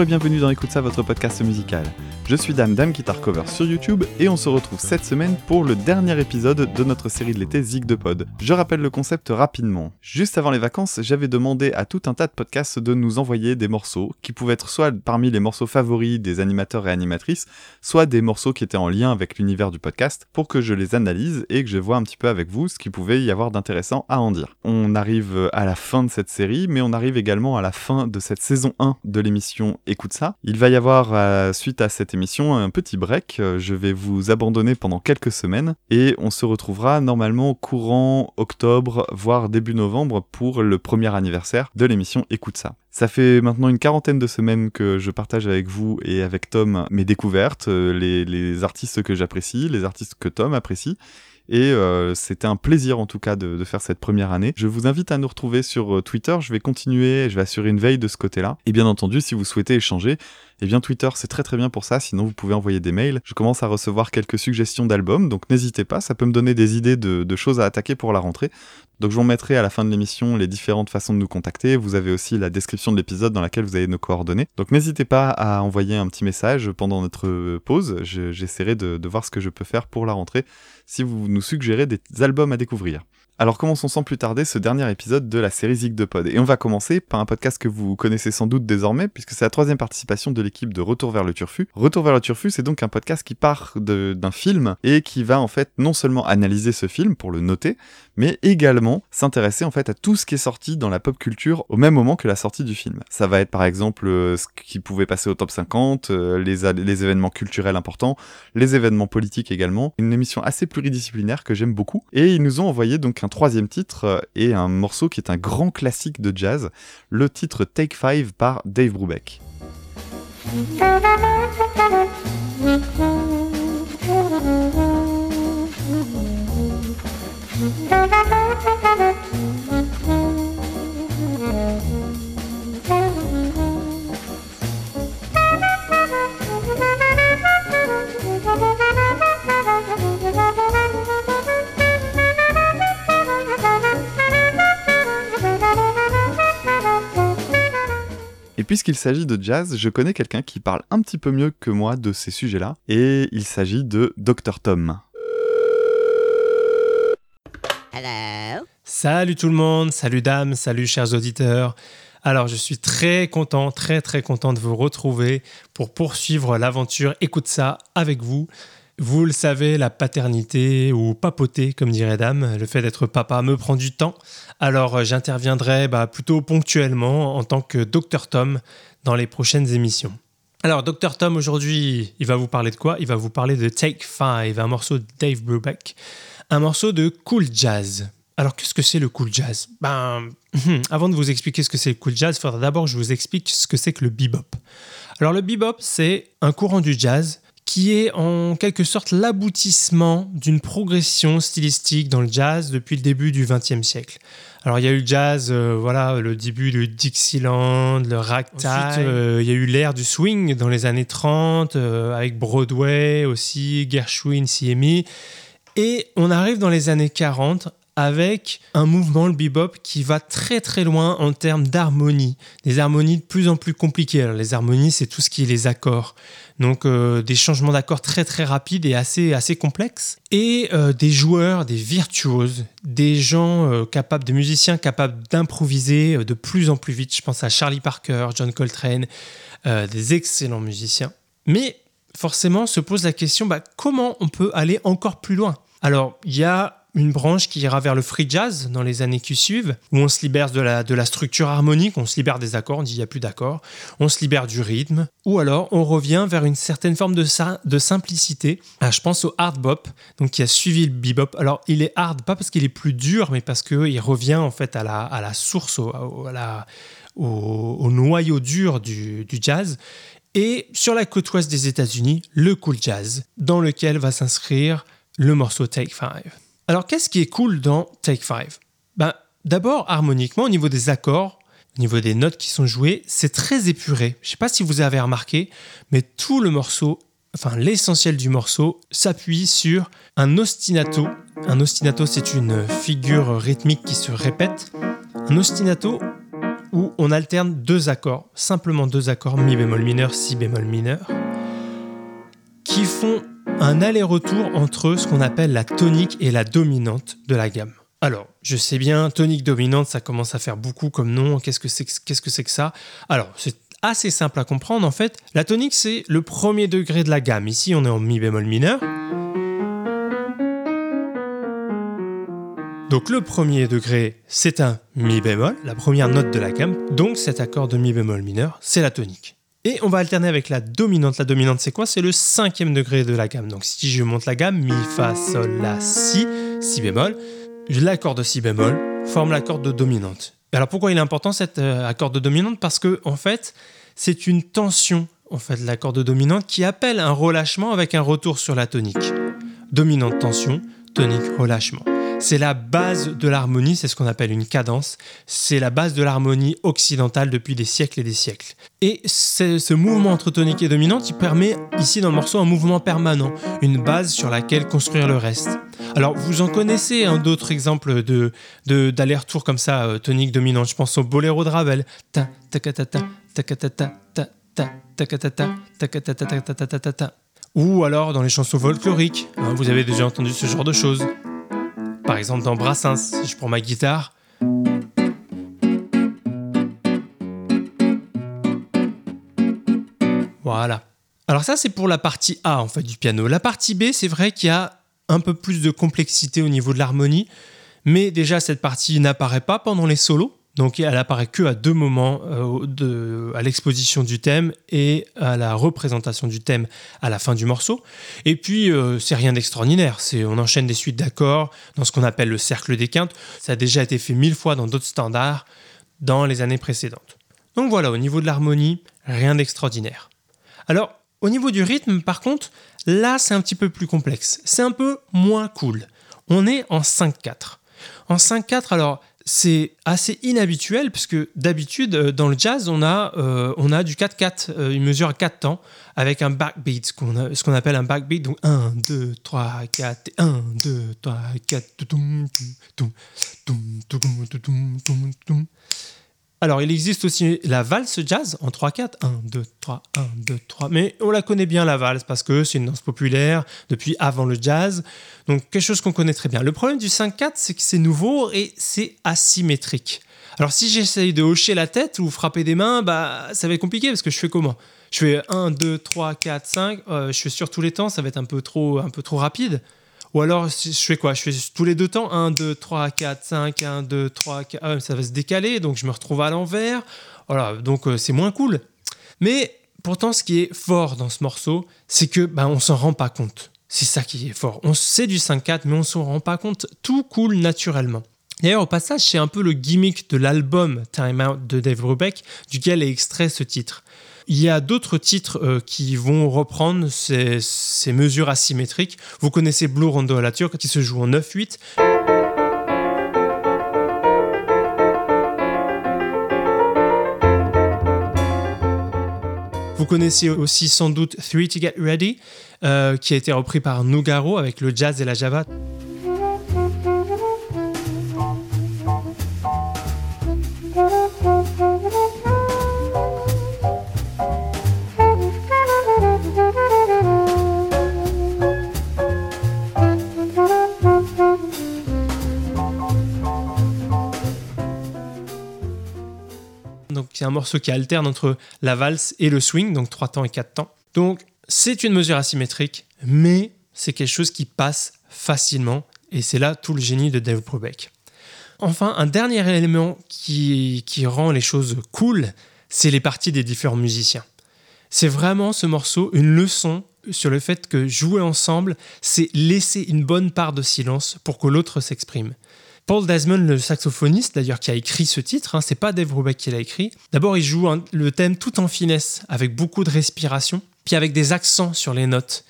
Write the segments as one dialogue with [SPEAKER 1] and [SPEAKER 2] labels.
[SPEAKER 1] Et bienvenue dans Écoute ça, votre podcast musical. Je suis Dame, Dame Guitar Cover sur YouTube et on se retrouve cette semaine pour le dernier épisode de notre série de l'été Zig de Pod. Je rappelle le concept rapidement. Juste avant les vacances, j'avais demandé à tout un tas de podcasts de nous envoyer des morceaux qui pouvaient être soit parmi les morceaux favoris des animateurs et animatrices, soit des morceaux qui étaient en lien avec l'univers du podcast pour que je les analyse et que je vois un petit peu avec vous ce qu'il pouvait y avoir d'intéressant à en dire. On arrive à la fin de cette série, mais on arrive également à la fin de cette saison 1 de l'émission Écoute ça. Il va y avoir, euh, suite à cette émission, un petit break. Euh, je vais vous abandonner pendant quelques semaines et on se retrouvera normalement courant octobre, voire début novembre pour le premier anniversaire de l'émission Écoute ça. Ça fait maintenant une quarantaine de semaines que je partage avec vous et avec Tom mes découvertes, euh, les, les artistes que j'apprécie, les artistes que Tom apprécie. Et euh, c'était un plaisir en tout cas de, faire cette première année. Je vous invite à nous retrouver sur euh, Twitter. Je vais continuer, je vais assurer une veille de ce côté-là. Et bien entendu, si vous souhaitez échanger, eh bien Twitter c'est très très bien pour ça, sinon vous pouvez envoyer des mails. Je commence à recevoir quelques suggestions d'albums, donc n'hésitez pas, ça peut me donner des idées de, choses à attaquer pour la rentrée. Donc je vous mettrai à la fin de l'émission les différentes façons de nous contacter. Vous avez aussi la description de l'épisode dans laquelle vous avez nos coordonnées. Donc n'hésitez pas à envoyer un petit message pendant notre pause. J'essaierai de, de voir ce que je peux faire pour la rentrée si vous nous suggérez des albums à découvrir. Alors commençons sans plus tarder ce dernier épisode de la série Zig de Pod. Et on va commencer par un podcast que vous connaissez sans doute désormais, puisque c'est la troisième participation de l'équipe de Retour vers le Turfu. Retour vers le Turfu, c'est donc un podcast qui part d'un film et qui va en fait non seulement analyser ce film pour le noter, mais également s'intéresser en fait à tout ce qui est sorti dans la pop culture au même moment que la sortie du film. Ça va être par exemple euh, ce qui pouvait passer au top 50, euh, les, les événements culturels importants, les événements politiques également. Une émission assez pluridisciplinaire que j'aime beaucoup. Et ils nous ont envoyé donc un troisième titre euh, et un morceau qui est un grand classique de jazz, le titre Take Five par Dave Brubeck. Et puisqu'il s'agit de jazz, je connais quelqu'un qui parle un petit peu mieux que moi de ces sujets-là, et il s'agit de Dr Tom.
[SPEAKER 2] Hello. Salut tout le monde, salut dames, salut chers auditeurs. Alors je suis très content, très très content de vous retrouver pour poursuivre l'aventure Écoute ça avec vous. Vous le savez, la paternité ou papoter, comme dirait Dame, le fait d'être papa me prend du temps. Alors euh, j'interviendrai bah, plutôt ponctuellement en tant que Dr Tom dans les prochaines émissions. Alors Dr Tom aujourd'hui, il va vous parler de quoi? Il va vous parler de Take Five, un morceau de Dave Brubeck, un morceau de cool jazz. Alors qu'est-ce que c'est le cool jazz? Ben, avant de vous expliquer ce que c'est le cool jazz, il faudra d'abord que je vous explique ce que c'est que le bebop. Alors le bebop, c'est un courant du jazz qui est en quelque sorte l'aboutissement d'une progression stylistique dans le jazz depuis le début du XXe siècle. Alors il y a eu le jazz, euh, voilà, le début du Dixieland, le ragtime. Ensuite, euh, il y a eu l'ère du swing dans les années 30 euh, avec Broadway aussi, Gershwin, CME. Et on arrive dans les années 40 avec un mouvement, le bebop, qui va très très loin en termes d'harmonie. Des harmonies de plus en plus compliquées. Alors, les harmonies, c'est tout ce qui est les accords. Donc euh, des changements d'accords très très rapides et assez, assez complexes. Et euh, des joueurs, des virtuoses, des gens euh, capables, des musiciens capables d'improviser de plus en plus vite. Je pense à Charlie Parker, John Coltrane, des excellents musiciens. Mais forcément se pose la question, bah, comment on peut aller encore plus loin? Alors, il y a une branche qui ira vers le free jazz dans les années qui suivent, où on se libère de la, de la structure harmonique, on se libère des accords, on dit il n'y a plus d'accords, on se libère du rythme, ou alors on revient vers une certaine forme de, de simplicité. Ah, je pense au hard bop, donc qui a suivi le bebop. Alors il est hard, pas parce qu'il est plus dur, mais parce qu'il revient en fait à la, à la source, au, au, noyau dur du, du jazz. Et sur la côte ouest des États-Unis, le cool jazz, dans lequel va s'inscrire le morceau Take Five. Alors, qu'est-ce qui est cool dans Take Five? Ben, D'abord, harmoniquement, au niveau des accords, au niveau des notes qui sont jouées, c'est très épuré. Je ne sais pas si vous avez remarqué, mais tout le morceau, enfin l'essentiel du morceau, s'appuie sur un ostinato. Un ostinato, c'est une figure rythmique qui se répète. Un ostinato où on alterne deux accords, simplement deux accords, mi bémol mineur, si bémol mineur, qui font un aller-retour entre ce qu'on appelle la tonique et la dominante de la gamme. Alors, je sais bien, tonique dominante, ça commence à faire beaucoup comme nom. Qu'est-ce que c'est qu'est-ce que, c'est que ça? Alors, c'est assez simple à comprendre en fait. La tonique, c'est le premier degré de la gamme. Ici, on est en mi bémol mineur. Donc le premier degré, c'est un mi bémol, la première note de la gamme. Donc cet accord de mi bémol mineur, c'est la tonique. Et on va alterner avec la dominante. La dominante, c'est quoi? C'est le cinquième degré de la gamme. Donc si je monte la gamme, mi, fa, sol, la, si, si bémol, l'accord de si bémol forme l'accord de dominante. Alors pourquoi il est important cet euh, accord de dominante? Parce que en fait, c'est une tension en fait l'accord de dominante qui appelle un relâchement avec un retour sur la tonique. Dominante tension, tonique relâchement. C'est la base de l'harmonie, c'est ce qu'on appelle une cadence. C'est la base de l'harmonie occidentale depuis des siècles et des siècles. Et ce mouvement entre tonique et dominante, il permet ici dans le morceau un mouvement permanent, une base sur laquelle construire le reste. Alors vous en connaissez un d'autres exemples de d'aller-retour comme ça, euh, tonique dominante. Je pense au boléro de Ravel. Ou alors dans les chansons folkloriques, vous avez déjà entendu ce genre de choses. Par exemple dans Brassens, si je prends ma guitare. Voilà. Alors ça c'est pour la partie A en du piano. La partie B, c'est vrai qu'il y a un peu plus de complexité au niveau de l'harmonie, mais déjà cette partie n'apparaît pas pendant les solos. Donc elle apparaît que à deux moments, euh, à l'exposition du thème et à la représentation du thème à la fin du morceau. Et puis euh, c'est rien d'extraordinaire, c'est on enchaîne des suites d'accords dans ce qu'on appelle le cercle des quintes. Ça a déjà été fait mille fois dans d'autres standards dans les années précédentes. Donc voilà, au niveau de l'harmonie, rien d'extraordinaire. Alors au niveau du rythme, par contre, là c'est un petit peu plus complexe. C'est un peu moins cool. On est en 5-4. En 5-4, alors c'est assez inhabituel puisque d'habitude euh, dans le jazz on a, euh, on a du 4-4, euh, une mesure à 4 temps avec un backbeat, ce qu'on, ce qu'on appelle un backbeat, donc 1, 2, 3, 4, 1, 2, 3, 4, alors, il existe aussi la valse jazz en 3-4. 1, 2, 3, 1, 2, 3. Mais on la connaît bien, la valse, parce que c'est une danse populaire depuis avant le jazz. Donc, quelque chose qu'on connaît très bien. Le problème du 5-4, c'est que c'est nouveau et c'est asymétrique. Alors, si j'essaye de hocher la tête ou frapper des mains, bah, ça va être compliqué parce que je fais comment? Je fais 1, 2, 3, 4, 5. je fais sur tous les temps, ça va être un peu trop, un peu trop rapide. Ou alors, je fais quoi? Je fais tous les deux temps 1, 2, 3, 4, 5, 1, 2, 3, 4. ça va se décaler, donc je me retrouve à l'envers. Voilà, donc euh, c'est moins cool. Mais pourtant, ce qui est fort dans ce morceau, c'est que ben, on s'en rend pas compte. C'est ça qui est fort. On sait du 5-4, mais on s'en rend pas compte. Tout coule naturellement. D'ailleurs, au passage, c'est un peu le gimmick de l'album Time Out de Dave Brubeck, duquel est extrait ce titre. Il y a d'autres titres euh, qui vont reprendre ces, mesures asymétriques. Vous connaissez Blue Rondo à la Turque qui se joue en 9-8. Vous connaissez aussi sans doute Three to Get Ready, euh, qui a été repris par Nougaro avec le jazz et la java. C'est un morceau qui alterne entre la valse et le swing, donc 3 temps et 4 temps. Donc c'est une mesure asymétrique, mais c'est quelque chose qui passe facilement, et c'est là tout le génie de Dave Brubeck. Enfin, un dernier élément qui rend les choses cool, c'est les parties des différents musiciens. C'est vraiment ce morceau une leçon sur le fait que jouer ensemble, c'est laisser une bonne part de silence pour que l'autre s'exprime. Paul Desmond, le saxophoniste d'ailleurs qui a écrit ce titre, hein, c'est pas Dave Brubeck qui l'a écrit. D'abord, il joue le thème tout en finesse, avec beaucoup de respiration, puis avec des accents sur les notes,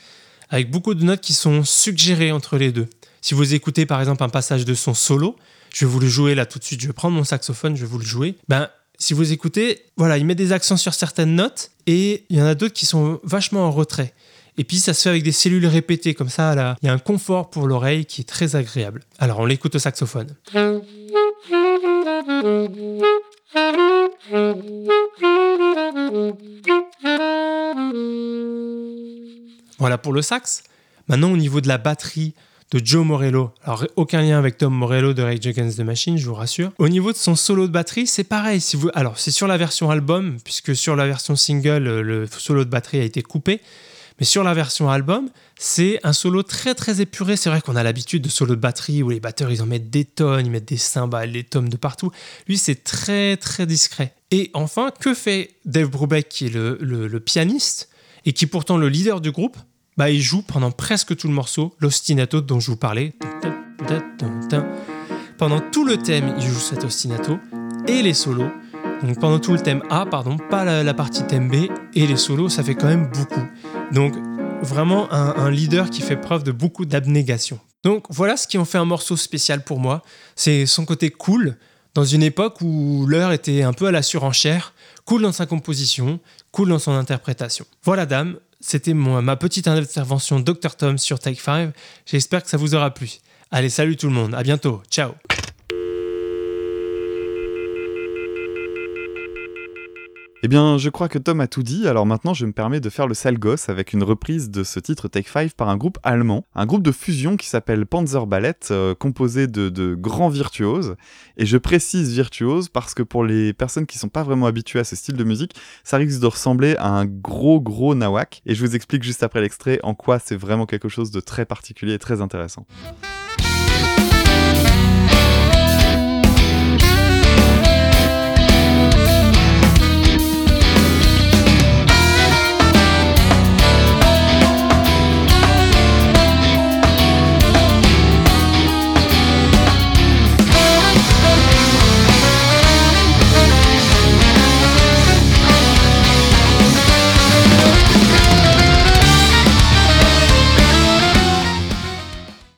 [SPEAKER 2] avec beaucoup de notes qui sont suggérées entre les deux. Si vous écoutez par exemple un passage de son solo, je vais vous le jouer là tout de suite, je vais prendre mon saxophone, je vais vous le jouer. Ben, si vous écoutez, voilà, il met des accents sur certaines notes et il y en a d'autres qui sont vachement en retrait. Et puis ça se fait avec des cellules répétées, comme ça, là, il y a un confort pour l'oreille qui est très agréable. Alors on l'écoute au saxophone. Voilà pour le sax. Maintenant, au niveau de la batterie de Joe Morello, alors aucun lien avec Tom Morello de Rage Against the Machine, je vous rassure. Au niveau de son solo de batterie, c'est pareil. Alors, c'est sur la version album, puisque sur la version single, le solo de batterie a été coupé. Mais sur la version album, c'est un solo très très épuré. C'est vrai qu'on a l'habitude de solo de batterie où les batteurs ils en mettent des tonnes, ils mettent des cymbales, des tomes de partout. Lui, c'est très très discret. Et enfin, que fait Dave Brubeck, qui est le, pianiste et qui est pourtant le leader du groupe? Bah, Il joue pendant presque tout le morceau l'ostinato dont je vous parlais. Pendant tout le thème, il joue cet ostinato et les solos. Donc pendant tout le thème A, pardon, pas la, partie thème B, et les solos, ça fait quand même beaucoup. Donc vraiment un, leader qui fait preuve de beaucoup d'abnégation. Donc voilà ce qui en fait un morceau spécial pour moi. C'est son côté cool, dans une époque où l'heure était un peu à la surenchère, cool dans sa composition, cool dans son interprétation. Voilà dame, c'était ma petite intervention Dr Tom sur Take 5. J'espère que ça vous aura plu. Allez, salut tout le monde, à bientôt, ciao
[SPEAKER 1] Eh bien, je crois que Tom a tout dit, alors maintenant je me permets de faire le sale gosse avec une reprise de ce titre Take 5 par un groupe allemand, un groupe de fusion qui s'appelle Panzer Ballet, euh, composé de, grands virtuoses. Et je précise virtuose parce que pour les personnes qui sont pas vraiment habituées à ce style de musique, ça risque de ressembler à un gros gros nawak. Et je vous explique juste après l'extrait en quoi c'est vraiment quelque chose de très particulier et très intéressant.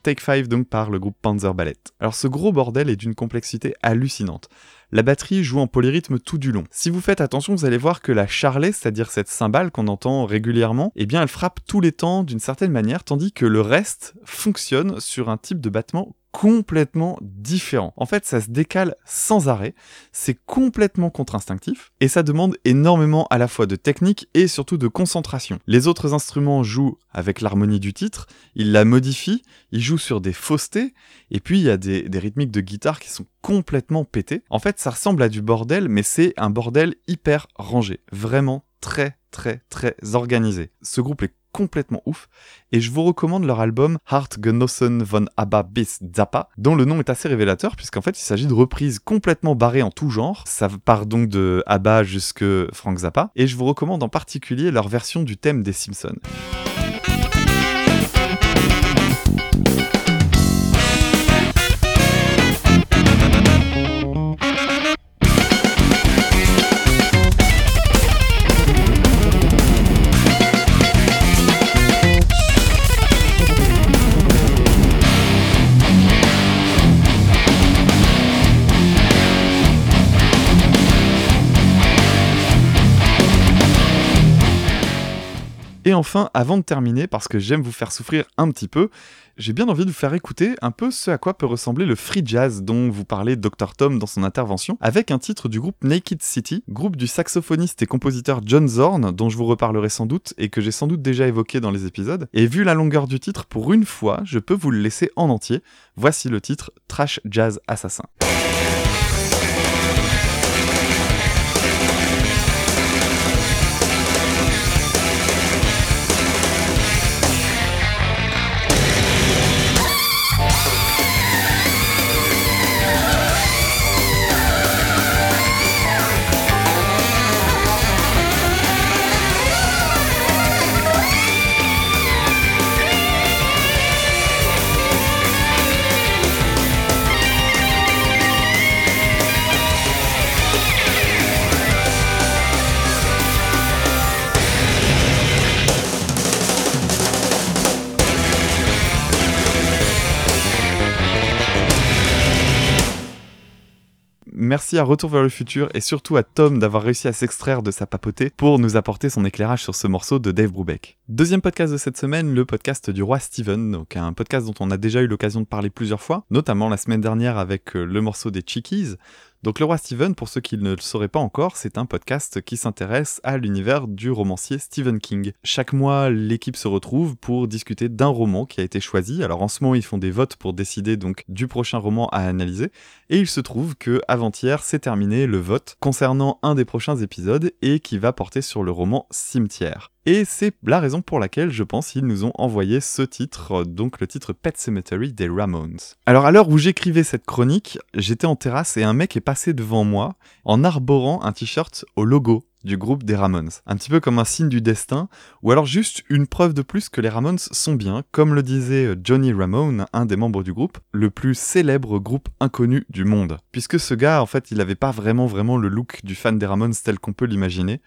[SPEAKER 1] Take 5 donc par le groupe Panzer Ballet. Alors ce gros bordel est d'une complexité hallucinante. La batterie joue en polyrythme tout du long. Si vous faites attention, vous allez voir que la charlet, c'est-à-dire cette cymbale qu'on entend régulièrement, eh bien elle frappe tous les temps d'une certaine manière, tandis que le reste fonctionne sur un type de battement complètement différent. En fait, ça se décale sans arrêt, c'est complètement contre-instinctif, et ça demande énormément à la fois de technique et surtout de concentration. Les autres instruments jouent avec l'harmonie du titre, ils la modifient, ils jouent sur des faussetés, et puis il y a des, des rythmiques de guitare qui sont complètement pétées. En fait, ça ressemble à du bordel, mais c'est un bordel hyper rangé, vraiment très très très organisé. Ce groupe est complètement ouf, et je vous recommande leur album Hartgenossen von Abba bis Zappa, dont le nom est assez révélateur, puisqu'en fait il s'agit de reprises complètement barrées en tout genre, ça part donc de Abba jusque Frank Zappa, et je vous recommande en particulier leur version du thème des Simpsons. Enfin, avant de terminer, parce que j'aime vous faire souffrir un petit peu, j'ai bien envie de vous faire écouter un peu ce à quoi peut ressembler le free jazz dont vous parlait Dr Tom dans son intervention, avec un titre du groupe Naked City, groupe du saxophoniste et compositeur John Zorn, dont je vous reparlerai sans doute et que j'ai sans doute déjà évoqué dans les épisodes. Et vu la longueur du titre, pour une fois, je peux vous le laisser en entier. Voici le titre Trash Jazz Assassin. Merci à Retour vers le futur et surtout à Tom d'avoir réussi à s'extraire de sa papauté pour nous apporter son éclairage sur ce morceau de Dave Brubeck. Deuxième podcast de cette semaine, le podcast du roi Steven, un podcast dont on a déjà eu l'occasion de parler plusieurs fois, notamment la semaine dernière avec euh, le morceau des Chickies. Donc Le Roi Steven, pour ceux qui ne le sauraient pas encore, c'est un podcast qui s'intéresse à l'univers du romancier Stephen King. Chaque mois, l'équipe se retrouve pour discuter d'un roman qui a été choisi. Alors en ce moment, ils font des votes pour décider donc du prochain roman à analyser. Et il se trouve que avant-hier, c'est terminé le vote concernant un des prochains épisodes et qui va porter sur le roman Cimetière. Et c'est la raison pour laquelle je pense qu'ils nous ont envoyé ce titre, donc le titre Pet Cemetery des Ramones. Alors à l'heure où j'écrivais cette chronique, j'étais en terrasse et un mec est passé devant moi en arborant un t-shirt au logo du groupe des Ramones. Un petit peu comme un signe du destin, ou alors juste une preuve de plus que les Ramones sont bien, comme le disait Johnny Ramone, un des membres du groupe, le plus célèbre groupe inconnu du monde. Puisque ce gars, en fait, il n'avait pas vraiment vraiment le look du fan des Ramones tel qu'on peut l'imaginer.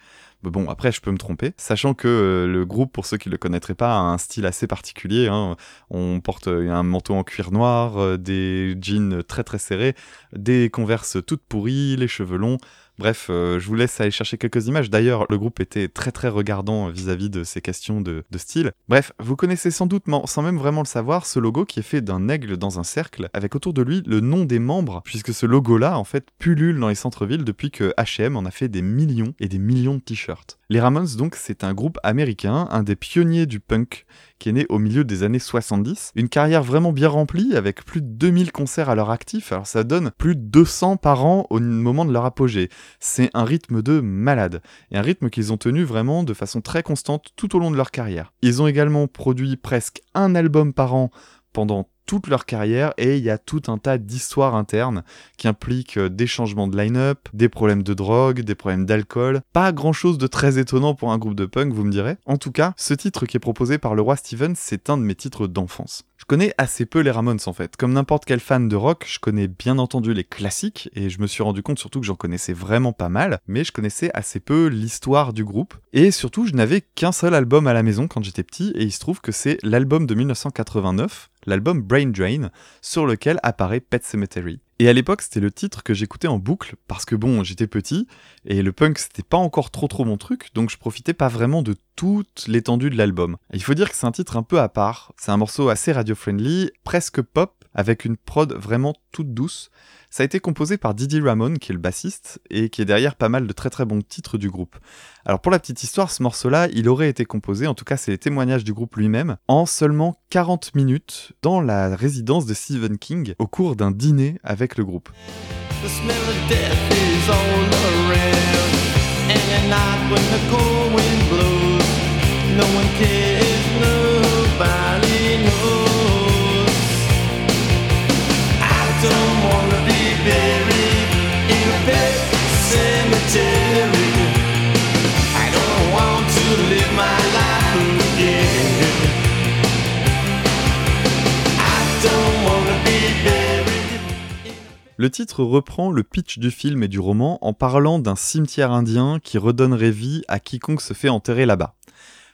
[SPEAKER 1] Bon, après, je peux me tromper, sachant que euh, le groupe, pour ceux qui ne le connaîtraient pas, a un style assez particulier. Hein. On porte euh, un manteau en cuir noir, euh, des jeans très très serrés, des converses toutes pourries, les cheveux longs. Bref, euh, je vous laisse aller chercher quelques images. D'ailleurs, le groupe était très très regardant vis-à-vis de ces questions de, style. Bref, vous connaissez sans doute, sans même vraiment le savoir, ce logo qui est fait d'un aigle dans un cercle, avec autour de lui le nom des membres, puisque ce logo-là, en fait, pullule dans les centres-villes depuis que H&M en a fait des millions et des millions de t-shirts. Les Ramones, donc, c'est un groupe américain, un des pionniers du punk, qui est né au milieu des années 70. Une carrière vraiment bien remplie, avec plus de 2000 concerts à leur actif, alors ça donne plus de 200 par an au moment de leur apogée. C'est un rythme de malade, et un rythme qu'ils ont tenu vraiment de façon très constante tout au long de leur carrière. Ils ont également produit presque un album par an pendant toute leur carrière et il y a tout un tas d'histoires internes qui impliquent euh, des changements de line-up, des problèmes de drogue, des problèmes d'alcool. Pas grand chose de très étonnant pour un groupe de punk, vous me direz. En tout cas, ce titre qui est proposé par le roi Steven, c'est un de mes titres d'enfance. Je connais assez peu les Ramones en fait. Comme n'importe quel fan de rock, je connais bien entendu les classiques et je me suis rendu compte surtout que j'en connaissais vraiment pas mal, mais je connaissais assez peu l'histoire du groupe. Et surtout, je n'avais qu'un seul album à la maison quand j'étais petit et il se trouve que c'est l'album de 1989, l'album Brain Drain, sur lequel apparaît Pet Cemetery. Et à l'époque, c'était le titre que j'écoutais en boucle parce que bon, j'étais petit et le punk c'était pas encore trop trop mon truc, donc je profitais pas vraiment de toute l'étendue de l'album. Il faut dire que c'est un titre un peu à part, c'est un morceau assez radio-friendly, presque pop, avec une prod vraiment toute douce. Ça a été composé par Didi Ramone, qui est le bassiste, et qui est derrière pas mal de très très bons titres du groupe. Alors pour la petite histoire, ce morceau-là, il aurait été composé, en tout cas c'est les témoignages du groupe lui-même, en seulement 40 minutes dans la résidence de Stephen King au cours d'un dîner avec le groupe. Le titre reprend le pitch du film et du roman en parlant d'un cimetière indien qui redonnerait vie à quiconque se fait enterrer là-bas.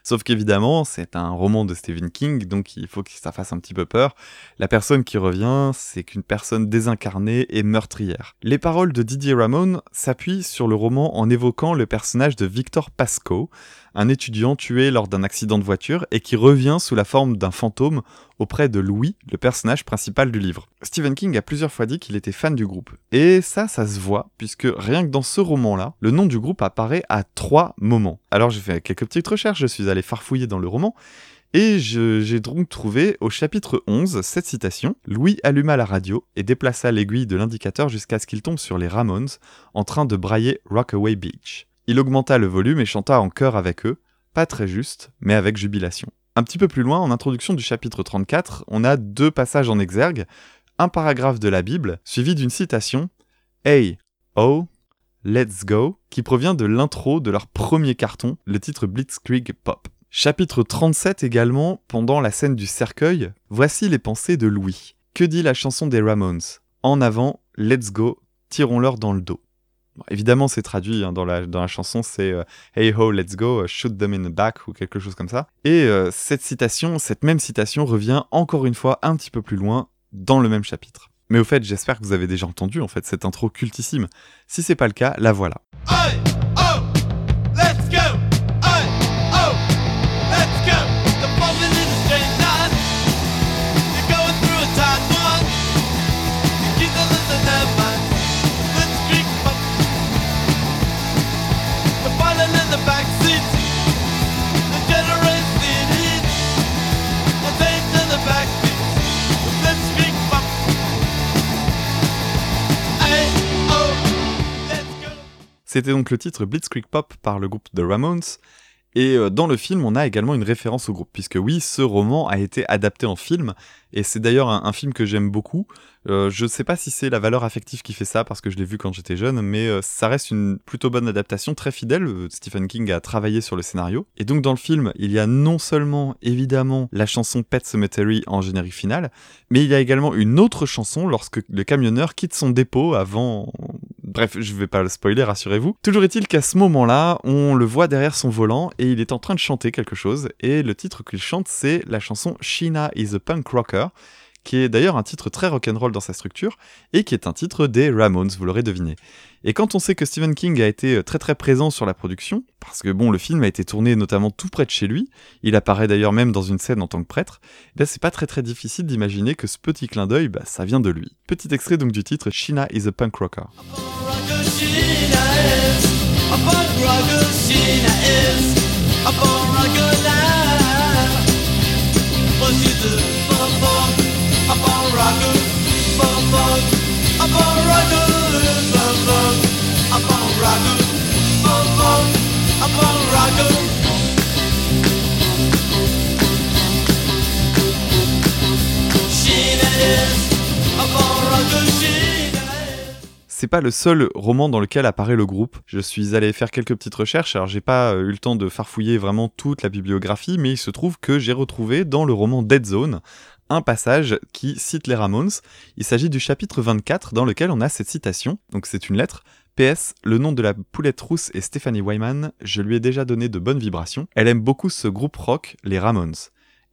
[SPEAKER 1] Sauf qu'évidemment, c'est un roman de Stephen King, donc il faut que ça fasse un petit peu peur. La personne qui revient, c'est qu'une personne désincarnée et meurtrière. Les paroles de Didier Ramone s'appuient sur le roman en évoquant le personnage de Victor Pascoe, un étudiant tué lors d'un accident de voiture et qui revient sous la forme d'un fantôme auprès de Louis, le personnage principal du livre. Stephen King a plusieurs fois dit qu'il était fan du groupe. Et ça, ça se voit, puisque rien que dans ce roman-là, le nom du groupe apparaît à trois moments. Alors j'ai fait quelques petites recherches, je suis allé farfouiller dans le roman, et j'ai donc trouvé au chapitre 11 cette citation Louis alluma la radio et déplaça l'aiguille de l'indicateur jusqu'à ce qu'il tombe sur les Ramones en train de brailler Rockaway Beach. Il augmenta le volume et chanta en chœur avec eux, pas très juste, mais avec jubilation. Un petit peu plus loin, en introduction du chapitre 34, on a deux passages en exergue, un paragraphe de la Bible, suivi d'une citation Hey, oh, let's go, qui provient de l'intro de leur premier carton, le titre Blitzkrieg Pop. Chapitre 37 également, pendant la scène du cercueil, voici les pensées de Louis. Que dit la chanson des Ramones? En avant, let's go, tirons-leur dans le dos évidemment, c'est traduit hein, dans, la, chanson, c'est euh, Hey ho, let's go, shoot them in the back ou quelque chose comme ça. Et euh, cette citation, cette même citation revient encore une fois un petit peu plus loin dans le même chapitre. Mais au fait, j'espère que vous avez déjà entendu en fait cette intro cultissime. Si c'est pas le cas, la voilà. C'était donc le titre Blitzkrieg Pop par le groupe The Ramones, et euh, dans le film, on a également une référence au groupe, puisque oui, ce roman a été adapté en film, et c'est d'ailleurs un, film que j'aime beaucoup. Euh, je ne sais pas si c'est la valeur affective qui fait ça, parce que je l'ai vu quand j'étais jeune, mais euh, ça reste une plutôt bonne adaptation, très fidèle. Stephen King a travaillé sur le scénario. Et donc dans le film, il y a non seulement évidemment la chanson Pet Cemetery en générique final, mais il y a également une autre chanson lorsque le camionneur quitte son dépôt avant Bref, je vais pas le spoiler, rassurez-vous. Toujours est-il qu'à ce moment-là, on le voit derrière son volant et il est en train de chanter quelque chose. Et le titre qu'il chante, c'est la chanson Sheena is a Punk Rocker, qui est d'ailleurs un titre très rock'n'roll dans sa structure et qui est un titre des Ramones, vous l'aurez deviné. Et quand on sait que Stephen King a été très très présent sur la production, parce que bon, le film a été tourné notamment tout près de chez lui, il apparaît d'ailleurs même dans une scène en tant que prêtre, eh c'est pas très très difficile d'imaginer que ce petit clin d'œil, bah, ça vient de lui. Petit extrait donc du titre Sheena is a Punk Rocker. C'est pas le seul roman dans lequel apparaît le groupe. Je suis allé faire quelques petites recherches, alors j'ai pas euh, eu le temps de farfouiller vraiment toute la bibliographie, mais il se trouve que j'ai retrouvé dans le roman Dead Zone un passage qui cite les Ramones. Il s'agit du chapitre 24 dans lequel on a cette citation, donc c'est une lettre. PS, le nom de la poulette rousse est Stephanie Wyman, je lui ai déjà donné de bonnes vibrations. Elle aime beaucoup ce groupe rock, les Ramones.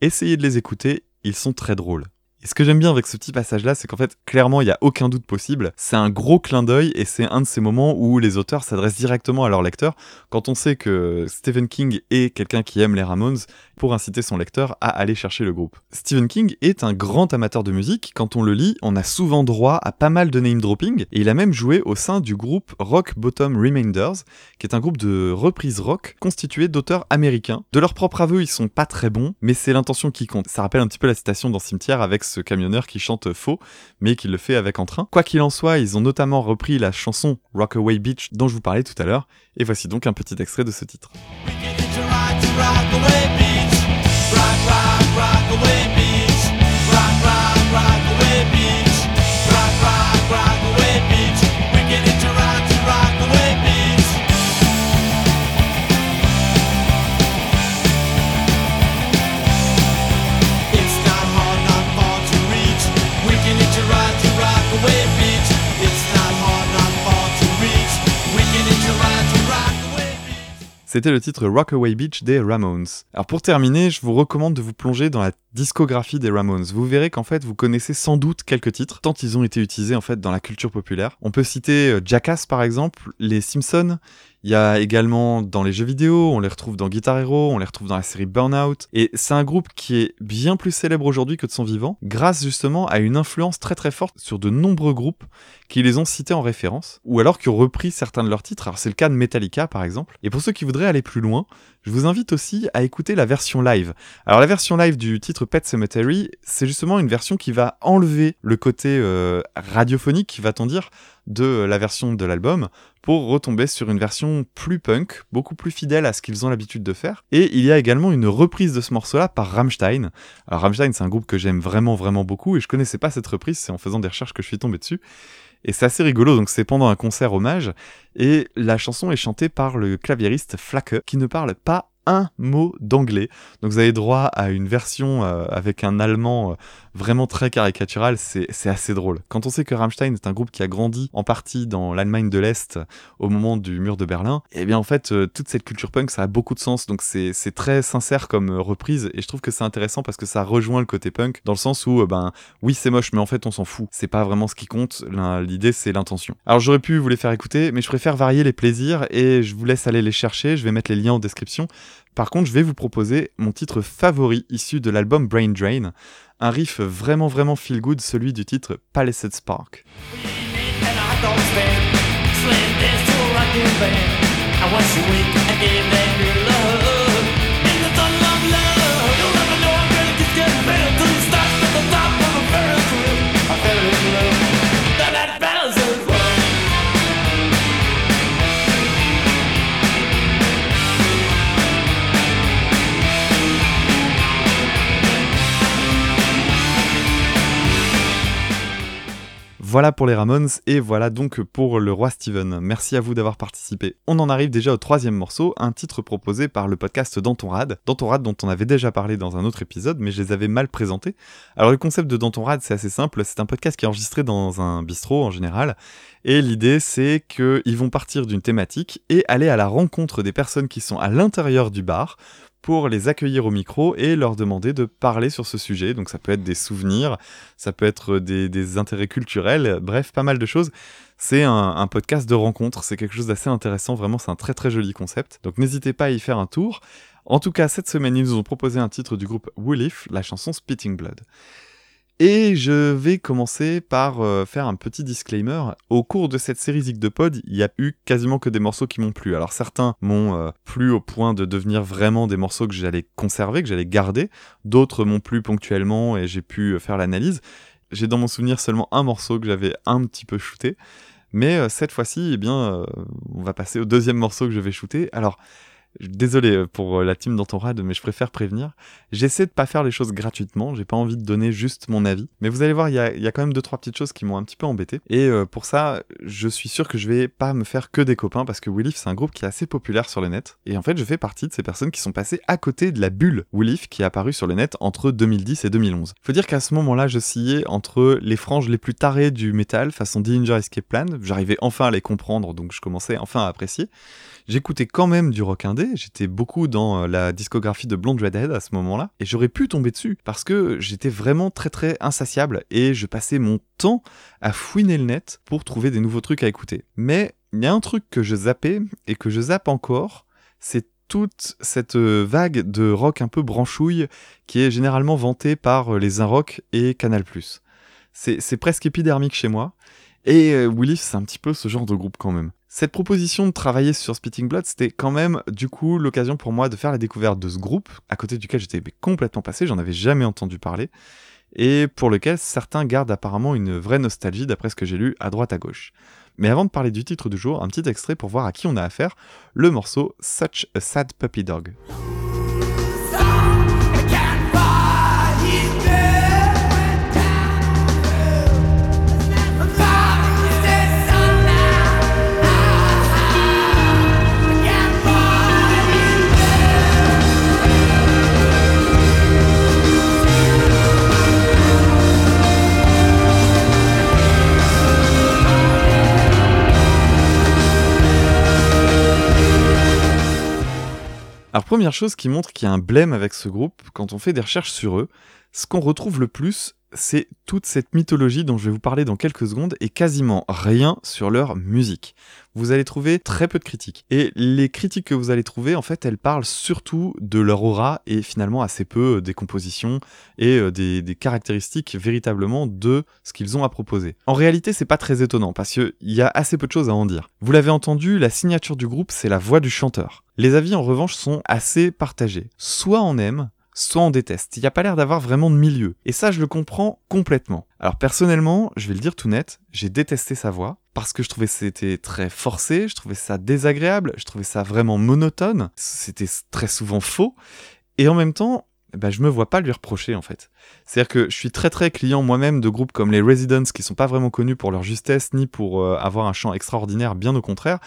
[SPEAKER 1] Essayez de les écouter, ils sont très drôles. Et ce que j'aime bien avec ce petit passage-là, c'est qu'en fait, clairement, il n'y a aucun doute possible. C'est un gros clin d'œil et c'est un de ces moments où les auteurs s'adressent directement à leur lecteur. Quand on sait que Stephen King est quelqu'un qui aime les Ramones, pour inciter son lecteur à aller chercher le groupe. Stephen King est un grand amateur de musique. Quand on le lit, on a souvent droit à pas mal de name dropping et il a même joué au sein du groupe Rock Bottom Remainders, qui est un groupe de reprises rock constitué d'auteurs américains. De leur propre aveu, ils sont pas très bons, mais c'est l'intention qui compte. Ça rappelle un petit peu la citation dans Cimetière avec ce camionneur qui chante faux, mais qui le fait avec entrain. Quoi qu'il en soit, ils ont notamment repris la chanson Rockaway Beach dont je vous parlais tout à l'heure, et voici donc un petit extrait de ce titre. C'était le titre Rockaway Beach des Ramones. Alors pour terminer, je vous recommande de vous plonger dans la discographie des Ramones. Vous verrez qu'en fait, vous connaissez sans doute quelques titres, tant ils ont été utilisés en fait dans la culture populaire. On peut citer euh, Jackass par exemple, les Simpsons, il y a également dans les jeux vidéo, on les retrouve dans Guitar Hero, on les retrouve dans la série Burnout. Et c'est un groupe qui est bien plus célèbre aujourd'hui que de son vivant, grâce justement à une influence très très forte sur de nombreux groupes qui les ont cités en référence, ou alors qui ont repris certains de leurs titres. Alors c'est le cas de Metallica par exemple. Et pour ceux qui voudraient aller plus loin, je vous invite aussi à écouter la version live. Alors la version live du titre Pet Cemetery, c'est justement une version qui va enlever le côté euh, radiophonique, qui va-t-on dire, de la version de l'album pour retomber sur une version plus punk, beaucoup plus fidèle à ce qu'ils ont l'habitude de faire. Et il y a également une reprise de ce morceau-là par Rammstein. Alors Rammstein, c'est un groupe que j'aime vraiment vraiment beaucoup et je connaissais pas cette reprise, c'est en faisant des recherches que je suis tombé dessus. Et c'est assez rigolo, donc c'est pendant un concert hommage, et la chanson est chantée par le claviériste Flacke, qui ne parle pas un mot d'anglais. Donc vous avez droit à une version euh, avec un allemand euh, vraiment très caricatural, c'est assez drôle. Quand on sait que Rammstein est un groupe qui a grandi en partie dans l'Allemagne de l'Est au moment du mur de Berlin, et eh bien en fait euh, toute cette culture punk ça a beaucoup de sens, donc c'est très sincère comme reprise, et je trouve que c'est intéressant parce que ça rejoint le côté punk, dans le sens où ben oui c'est moche, mais en fait on s'en fout, c'est pas vraiment ce qui compte, l'idée c'est l'intention. Alors j'aurais pu vous les faire écouter, mais je préfère varier les plaisirs, et je vous laisse aller les chercher, je vais mettre les liens en description. Par contre, je vais vous proposer mon titre favori issu de l'album Brain Drain, un riff vraiment vraiment feel good, celui du titre Palisade Spark. Voilà pour les Ramones et voilà donc pour le roi Steven. Merci à vous d'avoir participé. On en arrive déjà au troisième morceau, un titre proposé par le podcast Danton Rad. Danton Rad dont on avait déjà parlé dans un autre épisode, mais je les avais mal présentés. Alors le concept de Danton Rad c'est assez simple, c'est un podcast qui est enregistré dans un bistrot en général. Et l'idée c'est qu'ils vont partir d'une thématique et aller à la rencontre des personnes qui sont à l'intérieur du bar pour les accueillir au micro et leur demander de parler sur ce sujet. Donc ça peut être des souvenirs, ça peut être des, intérêts culturels, bref, pas mal de choses. C'est un, podcast de rencontre, c'est quelque chose d'assez intéressant, vraiment c'est un très très joli concept. Donc n'hésitez pas à y faire un tour. En tout cas, cette semaine, ils nous ont proposé un titre du groupe Woolif, la chanson Spitting Blood. Et je vais commencer par euh, faire un petit disclaimer. Au cours de cette série Zig de Pod, il y a eu quasiment que des morceaux qui m'ont plu. Alors certains m'ont euh, plu au point de devenir vraiment des morceaux que j'allais conserver, que j'allais garder. D'autres m'ont plu ponctuellement et j'ai pu euh, faire l'analyse. J'ai dans mon souvenir seulement un morceau que j'avais un petit peu shooté. Mais cette fois-ci, eh bien, on va passer au deuxième morceau que je vais shooter. Alors, Désolé euh, pour euh, la team d'Entourade, mais je préfère prévenir. J'essaie de pas faire les choses gratuitement, j'ai pas envie de donner juste mon avis. Mais vous allez voir, il y a, quand même deux trois petites choses qui m'ont un petit peu embêté. Et euh, pour ça, je suis sûr que je vais pas me faire que des copains parce que Willif c'est un groupe qui est assez populaire sur le net. Et en fait, je fais partie de ces personnes qui sont passées à côté de la bulle Willif qui est apparue sur le net entre 2010 et 2011. Faut dire qu'à ce moment-là, je sciais entre les franges les plus tarées du métal façon Dillinger Escape Plan. J'arrivais enfin à les comprendre, donc je commençais enfin à apprécier. J'écoutais quand même du rock indé, j'étais beaucoup dans euh, la discographie de Blonde Redhead à ce moment-là, et j'aurais pu tomber dessus, parce que j'étais vraiment très très insatiable, et je passais mon temps à fouiner le net pour trouver des nouveaux trucs à écouter. Mais il y a un truc que je zappais, et que je zappe encore, c'est toute cette euh, vague de rock un peu branchouille qui est généralement vantée par euh, les Inrock et Canal+. C'est presque épidermique chez moi, et euh, c'est un petit peu ce genre de groupe quand même. Cette proposition de travailler sur Spitting Blood, c'était quand même du coup l'occasion pour moi de faire la découverte de ce groupe, à côté duquel j'étais complètement passé, j'en avais jamais entendu parler, et pour lequel certains gardent apparemment une vraie nostalgie d'après ce que j'ai lu à droite à gauche. Mais avant de parler du titre du jour, un petit extrait pour voir à qui on a affaire, le morceau Such a Sad Puppy Dog. Première chose qui montre qu'il y a un blême avec ce groupe, quand on fait des recherches sur eux, ce qu'on retrouve le plus, c'est toute cette mythologie dont je vais vous parler dans quelques secondes et quasiment rien sur leur musique. Vous allez trouver très peu de critiques. Et les critiques que vous allez trouver, en fait, elles parlent surtout de leur aura et finalement assez peu euh, des compositions et euh, des, des caractéristiques véritablement de ce qu'ils ont à proposer. En réalité, c'est pas très étonnant parce qu'il y a assez peu de choses à en dire. Vous l'avez entendu, la signature du groupe, c'est la voix du chanteur. Les avis en revanche sont assez partagés. Soit on aime, soit on déteste. Il n'y a pas l'air d'avoir vraiment de milieu. Et ça, je le comprends complètement. Alors personnellement, je vais le dire tout net, j'ai détesté sa voix parce que je trouvais c'était très forcé, je trouvais ça désagréable, je trouvais ça vraiment monotone, c'était très souvent faux. Et en même temps, bah, je me vois pas lui reprocher en fait. C'est-à-dire que je suis très très client moi-même de groupes comme les Residents qui sont pas vraiment connus pour leur justesse ni pour euh, avoir un chant extraordinaire, bien au contraire.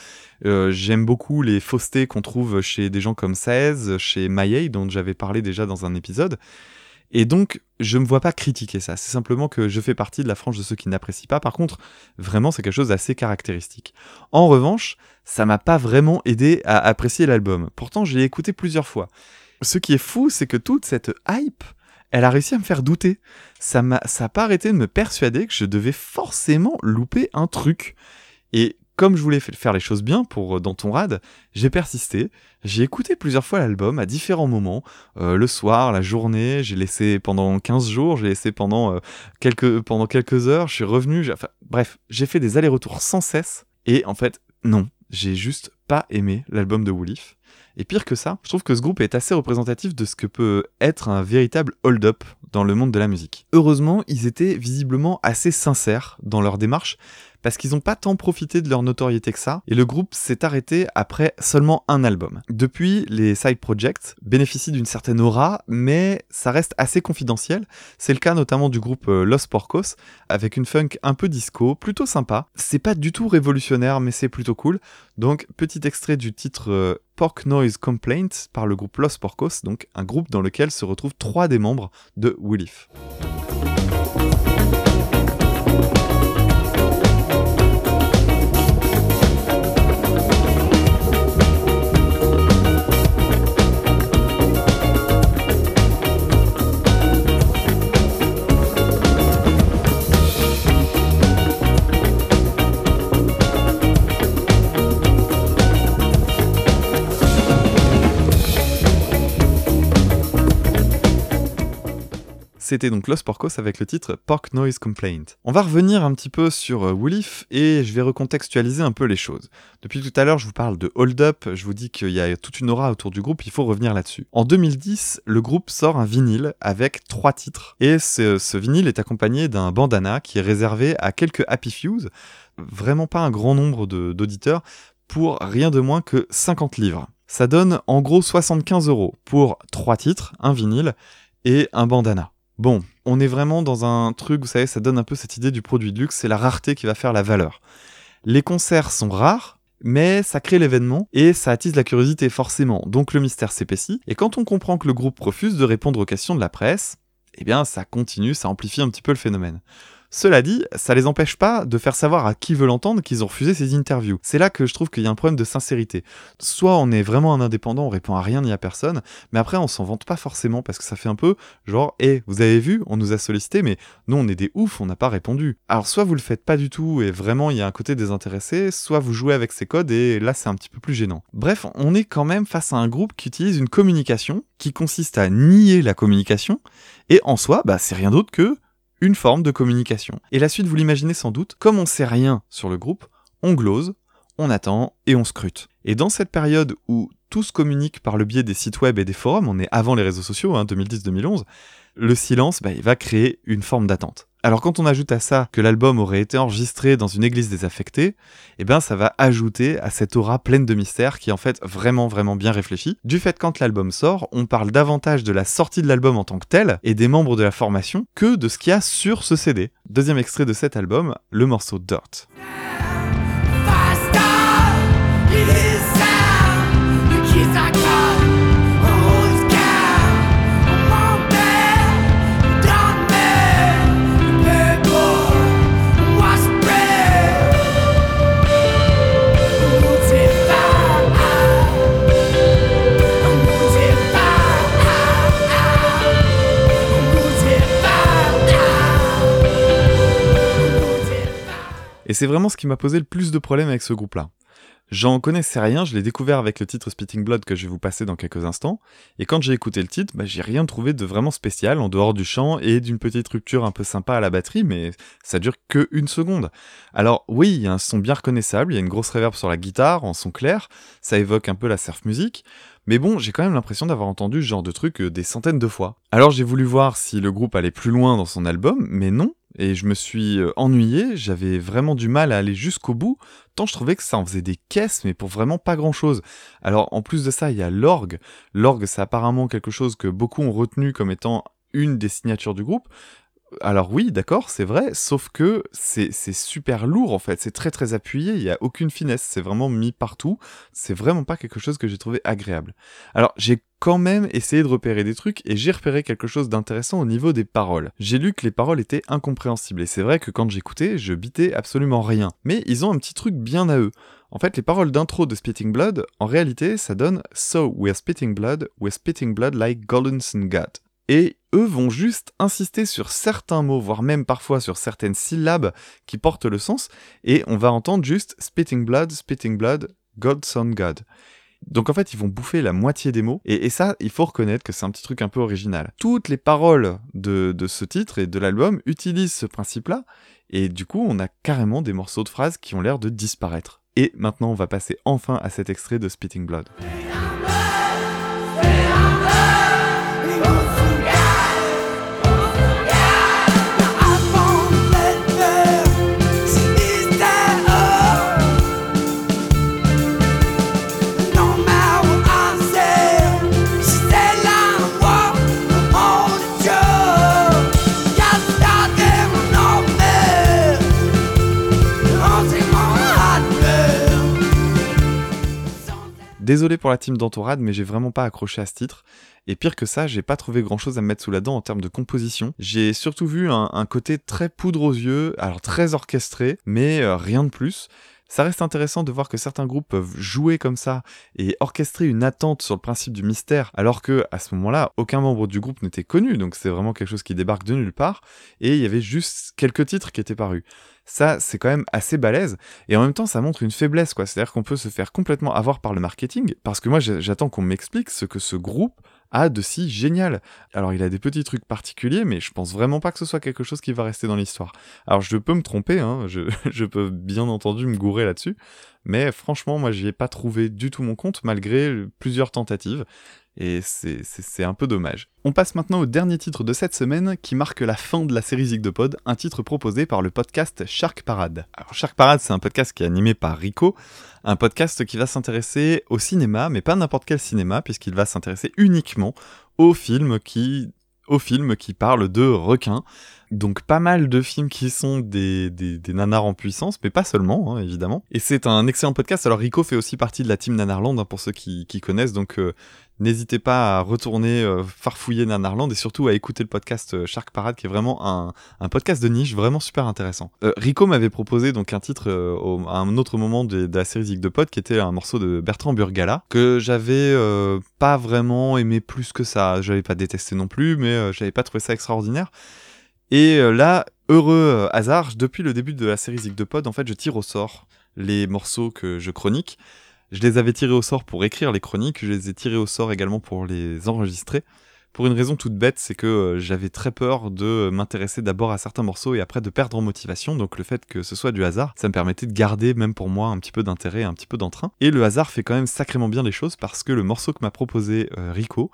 [SPEAKER 1] Euh, j'aime beaucoup les faussetés qu'on trouve chez des gens comme Saez, chez Mayei, dont j'avais parlé déjà dans un épisode. Et donc, je me vois pas critiquer ça. C'est simplement que je fais partie de la frange de ceux qui n'apprécient pas. Par contre, vraiment, c'est quelque chose d'assez caractéristique. En revanche, ça m'a pas vraiment aidé à apprécier l'album. Pourtant, je l'ai écouté plusieurs fois ce qui est fou, c'est que toute cette hype, elle a réussi à me faire douter. Ça m'a, ça a pas arrêté de me persuader que je devais forcément louper un truc. Et comme je voulais faire les choses bien pour dans ton rad, j'ai persisté. J'ai écouté plusieurs fois l'album à différents moments, euh, le soir, la journée. J'ai laissé pendant 15 jours, j'ai laissé pendant euh, quelques pendant quelques heures. Je suis revenu. Bref, j'ai fait des allers-retours sans cesse. Et en fait, non, j'ai juste pas aimé l'album de Woolif. Et pire que ça, je trouve que ce groupe est assez représentatif de ce que peut être un véritable hold-up dans le monde de la musique. Heureusement, ils étaient visiblement assez sincères dans leur démarche, parce qu'ils n'ont pas tant profité de leur notoriété que ça, et le groupe s'est arrêté après seulement un album. Depuis, les side projects bénéficient d'une certaine aura, mais ça reste assez confidentiel. C'est le cas notamment du groupe euh, Los Porcos, avec une funk un peu disco, plutôt sympa. C'est pas du tout révolutionnaire, mais c'est plutôt cool. Donc, petit extrait du titre euh, Pork Noise Complaint par le groupe Los Porcos, donc un groupe dans lequel se retrouvent trois des membres de Willif. C'était donc Los Porcos avec le titre Pork Noise Complaint. On va revenir un petit peu sur euh, Woolif et je vais recontextualiser un peu les choses. Depuis tout à l'heure, je vous parle de Hold Up, je vous dis qu'il y a toute une aura autour du groupe, il faut revenir là-dessus. En 2010, le groupe sort un vinyle avec trois titres et ce, vinyle est accompagné d'un bandana qui est réservé à quelques Happy Fews, vraiment pas un grand nombre d'auditeurs, pour rien de moins que 50 livres. Ça donne en gros 75 euros pour trois titres, un vinyle et un bandana. Bon, on est vraiment dans un truc, vous savez, ça donne un peu cette idée du produit de luxe, c'est la rareté qui va faire la valeur. Les concerts sont rares, mais ça crée l'événement et ça attise la curiosité forcément, donc le mystère s'épaissit, et quand on comprend que le groupe refuse de répondre aux questions de la presse, eh bien ça continue, ça amplifie un petit peu le phénomène. Cela dit, ça les empêche pas de faire savoir à qui veut l'entendre qu'ils ont refusé ces interviews. C'est là que je trouve qu'il y a un problème de sincérité. Soit on est vraiment un indépendant, on répond à rien ni à personne, mais après on s'en vante pas forcément parce que ça fait un peu genre, hé, eh, vous avez vu, on nous a sollicité, mais nous on est des oufs, on n'a pas répondu. Alors soit vous le faites pas du tout et vraiment il y a un côté désintéressé, soit vous jouez avec ces codes et là c'est un petit peu plus gênant. Bref, on est quand même face à un groupe qui utilise une communication qui consiste à nier la communication et en soi, bah c'est rien d'autre que une forme de communication. Et la suite, vous l'imaginez sans doute, comme on sait rien sur le groupe, on glose, on attend et on scrute. Et dans cette période où tout se communique par le biais des sites web et des forums, on est avant les réseaux sociaux, hein, 2010-2011, le silence, bah, il va créer une forme d'attente. Alors quand on ajoute à ça que l'album aurait été enregistré dans une église désaffectée, eh ben ça va ajouter à cette aura pleine de mystère qui est en fait vraiment vraiment bien réfléchie. Du fait quand l'album sort, on parle davantage de la sortie de l'album en tant que tel et des membres de la formation que de ce qu'il y a sur ce CD. Deuxième extrait de cet album, le morceau Dirt. Et c'est vraiment ce qui m'a posé le plus de problèmes avec ce groupe-là. J'en connaissais rien, je l'ai découvert avec le titre Spitting Blood que je vais vous passer dans quelques instants, et quand j'ai écouté le titre, bah, j'ai rien trouvé de vraiment spécial en dehors du chant et d'une petite rupture un peu sympa à la batterie, mais ça dure que une seconde. Alors oui, il y a un son bien reconnaissable, il y a une grosse reverb sur la guitare, en son clair, ça évoque un peu la surf music, mais bon, j'ai quand même l'impression d'avoir entendu ce genre de truc euh, des centaines de fois. Alors j'ai voulu voir si le groupe allait plus loin dans son album, mais non, et je me suis euh, ennuyé, j'avais vraiment du mal à aller jusqu'au bout, tant je trouvais que ça en faisait des caisses, mais pour vraiment pas grand chose. Alors en plus de ça, il y a l'orgue. L'orgue, c'est apparemment quelque chose que beaucoup ont retenu comme étant une des signatures du groupe, alors oui, d'accord, c'est vrai, sauf que c'est super lourd en fait, c'est très très appuyé, il n'y a aucune finesse, c'est vraiment mis partout, c'est vraiment pas quelque chose que j'ai trouvé agréable. Alors j'ai quand même essayé de repérer des trucs et j'ai repéré quelque chose d'intéressant au niveau des paroles. J'ai lu que les paroles étaient incompréhensibles et c'est vrai que quand j'écoutais, je bitais absolument rien. Mais ils ont un petit truc bien à eux. En fait, les paroles d'intro de Spitting Blood, en réalité, ça donne So we're spitting blood, we're spitting blood like golden sun God et eux vont juste insister sur certains mots, voire même parfois sur certaines syllabes qui portent le sens, et on va entendre juste spitting blood, spitting blood, God son God. Donc en fait, ils vont bouffer la moitié des mots, et, ça, il faut reconnaître que c'est un petit truc un peu original. Toutes les paroles de, de ce titre et de l'album utilisent ce principe-là, et du coup, on a carrément des morceaux de phrases qui ont l'air de disparaître. Et maintenant, on va passer enfin à cet extrait de Spitting Blood. Désolé pour la team d'Entourade, mais j'ai vraiment pas accroché à ce titre. Et pire que ça, j'ai pas trouvé grand chose à me mettre sous la dent en termes de composition. J'ai surtout vu un, côté très poudre aux yeux, alors très orchestré, mais euh, rien de plus. Ça reste intéressant de voir que certains groupes peuvent jouer comme ça et orchestrer une attente sur le principe du mystère, alors que à ce moment-là, aucun membre du groupe n'était connu, donc c'est vraiment quelque chose qui débarque de nulle part, et il y avait juste quelques titres qui étaient parus. Ça, c'est quand même assez balèze, et en même temps, ça montre une faiblesse, quoi. C'est-à-dire qu'on peut se faire complètement avoir par le marketing, parce que moi, j'attends qu'on m'explique ce que ce groupe a de si génial. Alors il a des petits trucs particuliers, mais je pense vraiment pas que ce soit quelque chose qui va rester dans l'histoire. Alors je peux me tromper, hein, je, peux bien entendu me gourer là-dessus, mais franchement moi j'y ai pas trouvé du tout mon compte malgré plusieurs tentatives. Et c'est un peu dommage. On passe maintenant au dernier titre de cette semaine qui marque la fin de la série Zigdepod, un titre proposé par le podcast Shark Parade. Alors Shark Parade c'est un podcast qui est animé par Rico, un podcast qui va s'intéresser au cinéma, mais pas n'importe quel cinéma, puisqu'il va s'intéresser uniquement aux films qui aux films qui parlent de requins. Donc pas mal de films qui sont des, des, nanars en puissance, mais pas seulement, hein, évidemment. Et c'est un excellent podcast. Alors Rico fait aussi partie de la team Nanarland, hein, pour ceux qui, connaissent. Donc euh, N'hésitez pas à retourner euh, farfouiller Nanarland et surtout à écouter le podcast euh, Shark Parade qui est vraiment un, podcast de niche vraiment super intéressant. Rico m'avait proposé donc un titre à un autre moment de, la série Zig de Pod qui était un morceau de Bertrand Burgala que j'avais pas vraiment aimé plus que ça. J'avais pas détesté non plus mais j'avais pas trouvé ça extraordinaire. Et là, heureux hasard, depuis le début de la série Zig de Pod, en fait, je tire au sort les morceaux que je chronique. Je les avais tirés au sort pour écrire les chroniques, je les ai tirés au sort également pour les enregistrer. Pour une raison toute bête, c'est que euh, j'avais très peur de m'intéresser d'abord à certains morceaux et après de perdre en motivation. Donc le fait que ce soit du hasard, ça me permettait de garder même pour moi un petit peu d'intérêt, un petit peu d'entrain. Et le hasard fait quand même sacrément bien les choses parce que le morceau que m'a proposé euh, Rico,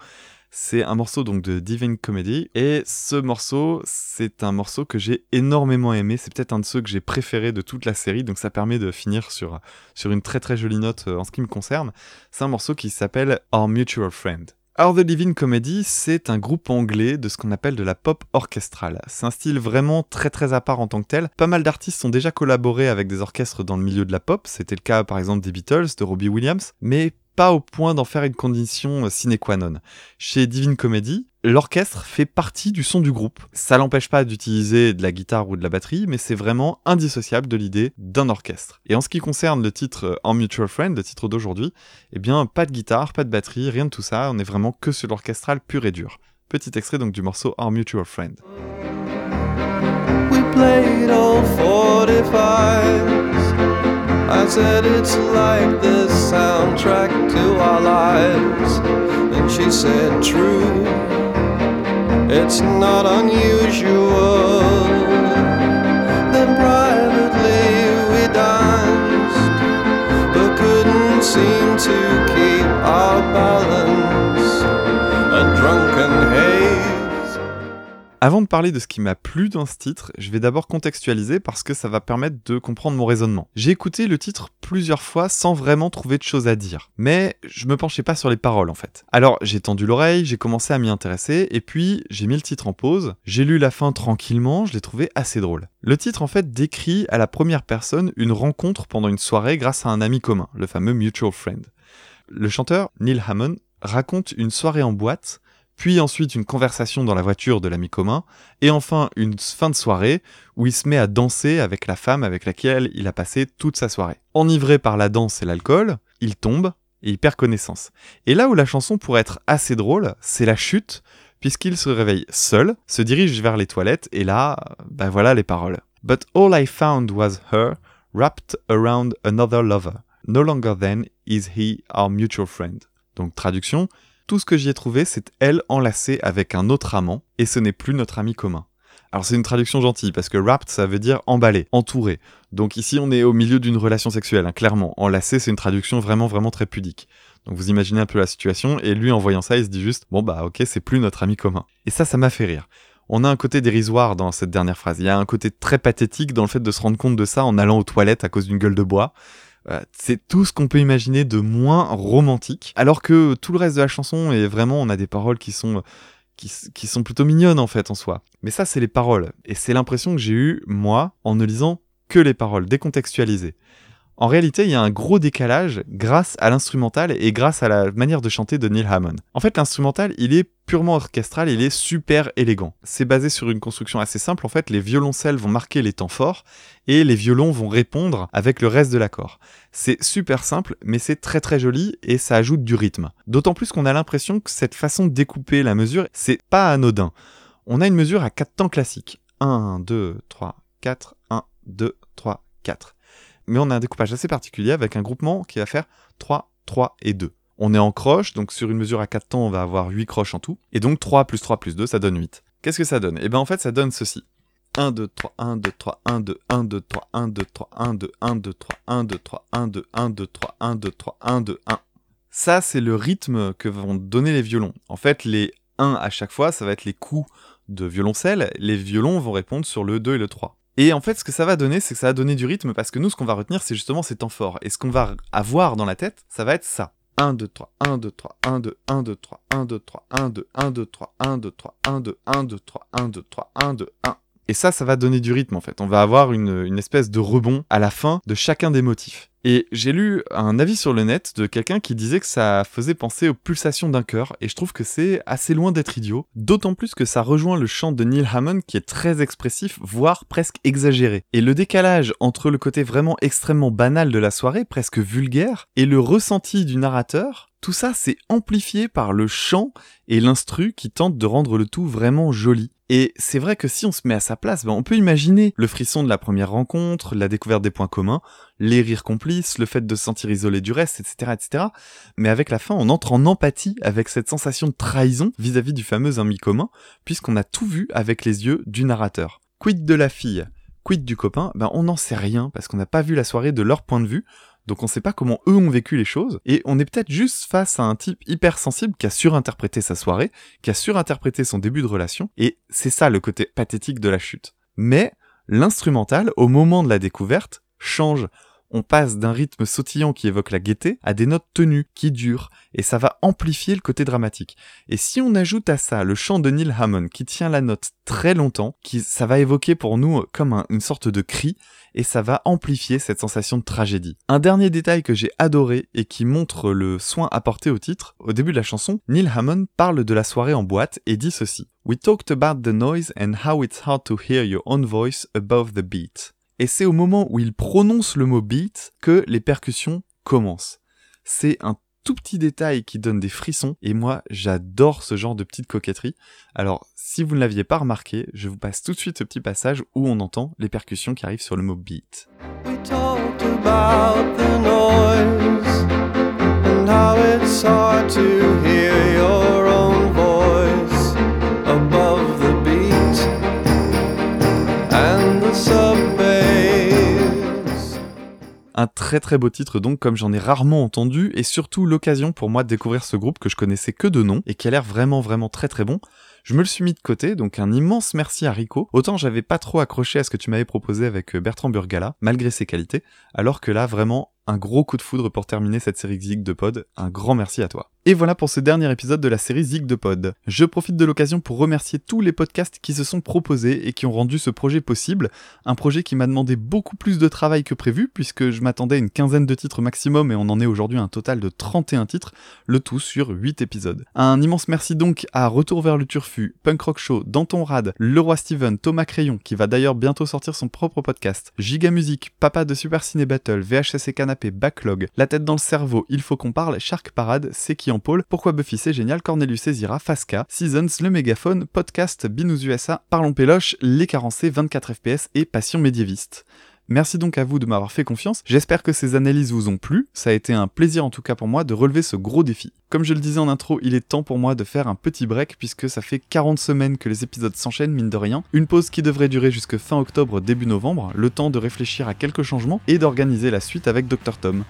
[SPEAKER 1] c'est un morceau donc de Divine Comedy et ce morceau, c'est un morceau que j'ai énormément aimé. C'est peut-être un de ceux que j'ai préféré de toute la série, donc ça permet de finir sur, sur une très très jolie note euh, en ce qui me concerne. C'est un morceau qui s'appelle Our Mutual Friend. Our The Living Comedy, c'est un groupe anglais de ce qu'on appelle de la pop orchestrale. C'est un style vraiment très très à part en tant que tel. Pas mal d'artistes ont déjà collaboré avec des orchestres dans le milieu de la pop, c'était le cas par exemple des Beatles, de Robbie Williams, mais pas au point d'en faire une condition euh, sine qua non. Chez Divine Comedy, l'orchestre fait partie du son du groupe. Ça l'empêche pas d'utiliser de la guitare ou de la batterie, mais c'est vraiment indissociable de l'idée d'un orchestre. Et en ce qui concerne le titre En Mutual Friend, le titre d'aujourd'hui, eh bien pas de guitare, pas de batterie, rien de tout ça, on est vraiment que sur l'orchestral pur et dur. Petit extrait donc du morceau Our Mutual Friend. We played all 45 I said it's like the soundtrack to our lives. And she said, True, it's not unusual. Then privately we danced, but couldn't seem to Avant de parler de ce qui m'a plu dans ce titre, je vais d'abord contextualiser parce que ça va permettre de comprendre mon raisonnement. J'ai écouté le titre plusieurs fois sans vraiment trouver de choses à dire, mais je me penchais pas sur les paroles en fait. Alors j'ai tendu l'oreille, j'ai commencé à m'y intéresser, et puis j'ai mis le titre en pause, j'ai lu la fin tranquillement, je l'ai trouvé assez drôle. Le titre en fait décrit à la première personne une rencontre pendant une soirée grâce à un ami commun, le fameux Mutual Friend. Le chanteur, Neil Hammond, raconte une soirée en boîte puis ensuite une conversation dans la voiture de l'ami commun, et enfin une fin de soirée où il se met à danser avec la femme avec laquelle il a passé toute sa soirée. Enivré par la danse et l'alcool, il tombe et il perd connaissance. Et là où la chanson pourrait être assez drôle, c'est la chute, puisqu'il se réveille seul, se dirige vers les toilettes, et là, ben voilà les paroles. But all I found was her, wrapped around another lover. No longer then is he our mutual friend. Donc traduction, tout ce que j'y ai trouvé, c'est elle enlacée avec un autre amant, et ce n'est plus notre ami commun. Alors c'est une traduction gentille, parce que wrapped, ça veut dire emballé, entouré. Donc ici, on est au milieu d'une relation sexuelle, hein, clairement. Enlacé, c'est une traduction vraiment, vraiment très pudique. Donc vous imaginez un peu la situation, et lui, en voyant ça, il se dit juste, bon bah ok, c'est plus notre ami commun. Et ça, ça m'a fait rire. On a un côté dérisoire dans cette dernière phrase. Il y a un côté très pathétique dans le fait de se rendre compte de ça en allant aux toilettes à cause d'une gueule de bois. Euh, c'est tout ce qu'on peut imaginer de moins romantique, alors que tout le reste de la chanson est vraiment, on a des paroles qui sont qui, sont plutôt mignonnes en fait en soi. Mais ça, c'est les paroles, et c'est l'impression que j'ai eue moi en ne lisant que les paroles décontextualisées. En réalité, il y a un gros décalage grâce à l'instrumental et grâce à la manière de chanter de Neil Hammond. En fait, l'instrumental, il est purement orchestral, il est super élégant. C'est basé sur une construction assez simple, en fait, les violoncelles vont marquer les temps forts et les violons vont répondre avec le reste de l'accord. C'est super simple, mais c'est très très joli et ça ajoute du rythme. D'autant plus qu'on a l'impression que cette façon de découper la mesure, c'est pas anodin. On a une mesure à 4 temps classiques. 1, 2, 3, 4, 1, 2, 3, 4. Mais on a un découpage assez particulier avec un groupement qui va faire 3, 3 et 2. On est en croche, donc sur une mesure à 4 temps, on va avoir 8 croches en tout. Et donc 3 plus 3 plus 2, ça donne 8. Qu'est-ce que ça donne Eh bien en fait, ça donne ceci. 1, 2, 3, 1, 2, 3, 1, 2, 1, 2, 3, 1, 2, 3, 1, 2, 1, 2, 3, 1, 2, 3, 1, 2, 1, 2, 3, 1, 2, 3, 1, 2, 1. Ça, c'est le rythme que vont donner les violons. En fait, les 1 à chaque fois, ça va être les coups de violoncelle. Les violons vont répondre sur le 2 et le 3. Et en fait, ce que ça va donner, c'est que ça va donner du rythme parce que nous, ce qu'on va retenir, c'est justement ces temps forts. Et ce qu'on va avoir dans la tête, ça va être ça. 1, 2, 3, 1, 2, 3, 1, 2, 1, 2, 3, 1, 2, 3, 1, 2, 1, 2, 3, 1, 2, 3, 1, 2, 1, 2, 3, 1, 2, 3, 1, 2, 1. Et ça, ça va donner du rythme en fait. On va avoir une, espèce de rebond à la fin de chacun des motifs. Et j'ai lu un avis sur le net de quelqu'un qui disait que ça faisait penser aux pulsations d'un cœur, et je trouve que c'est assez loin d'être idiot, d'autant plus que ça rejoint le chant de Neil Hammond qui est très expressif, voire presque exagéré. Et le décalage entre le côté vraiment extrêmement banal de la soirée, presque vulgaire, et le ressenti du narrateur, tout ça c'est amplifié par le chant et l'instru qui tentent de rendre le tout vraiment joli. Et c'est vrai que si on se met à sa place, ben on peut imaginer le frisson de la première rencontre, la découverte des points communs, les rires complices, le fait de se sentir isolé du reste, etc., etc. Mais avec la fin, on entre en empathie avec cette sensation de trahison vis-à-vis du fameux ami commun, puisqu'on a tout vu avec les yeux du narrateur. Quid de la fille? Quid du copain? Ben on n'en sait rien, parce qu'on n'a pas vu la soirée de leur point de vue, donc on sait pas comment eux ont vécu les choses, et on est peut-être juste face à un type hypersensible qui a surinterprété sa soirée, qui a surinterprété son début de relation, et c'est ça le côté pathétique de la chute. Mais l'instrumental, au moment de la découverte, change on passe d'un rythme sautillant qui évoque la gaieté à des notes tenues qui durent, et ça va amplifier le côté dramatique. Et si on ajoute à ça le chant de Neil Hammond qui tient la note très longtemps, qui, ça va évoquer pour nous comme une sorte de cri, et ça va amplifier cette sensation de tragédie. Un dernier détail que j'ai adoré et qui montre le soin apporté au titre, au début de la chanson, Neil Hammond parle de la soirée en boîte et dit ceci. We talked about the noise and how it's hard to hear your own voice above the beat et c'est au moment où il prononce le mot beat que les percussions commencent. C'est un tout petit détail qui donne des frissons, et moi j'adore ce genre de petite coquetterie. Alors si vous ne l'aviez pas remarqué, je vous passe tout de suite ce petit passage où on entend les percussions qui arrivent sur le mot beat. Un très très beau titre donc comme j'en ai rarement entendu et surtout l'occasion pour moi de découvrir ce groupe que je connaissais que de nom et qui a l'air vraiment vraiment très très bon. Je me le suis mis de côté, donc un immense merci à Rico. Autant j'avais pas trop accroché à ce que tu m'avais proposé avec euh, Bertrand Burgala, malgré ses qualités, alors que là vraiment un gros coup de foudre pour terminer cette série Zig de Pod. Un grand merci à toi. Et voilà pour ce dernier épisode de la série Zig de Pod. Je profite de l'occasion pour remercier tous les podcasts qui se sont proposés et qui ont rendu ce projet possible. Un projet qui m'a demandé beaucoup plus de travail que prévu, puisque je m'attendais à une quinzaine de titres maximum et on en est aujourd'hui à un total de 31 titres, le tout sur 8 épisodes. Un immense merci donc à Retour vers le Turfu, Punk Rock Show, Danton Rad, Leroy Steven, Thomas Crayon, qui va d'ailleurs bientôt sortir son propre podcast, Giga Music, Papa de Super Ciné Battle, VHS et Canapé, Backlog, La tête dans le cerveau, Il faut qu'on parle, Shark Parade, C'est qui en pôle, Pourquoi Buffy c'est génial, Cornelius Césira, Fasca, Seasons, Le Mégaphone, Podcast, Binous USA, Parlons Péloche, Les Carencés, 24 FPS et Passion médiéviste. Merci donc à vous de m'avoir fait confiance, j'espère que ces analyses vous ont plu, ça a été un plaisir en tout cas pour moi de relever ce gros défi. Comme je le disais en intro, il est temps pour moi de faire un petit break puisque ça fait 40 semaines que les épisodes s'enchaînent mine de rien, une pause qui devrait durer jusque fin octobre début novembre, le temps de réfléchir à quelques changements et d'organiser la suite avec Dr Tom.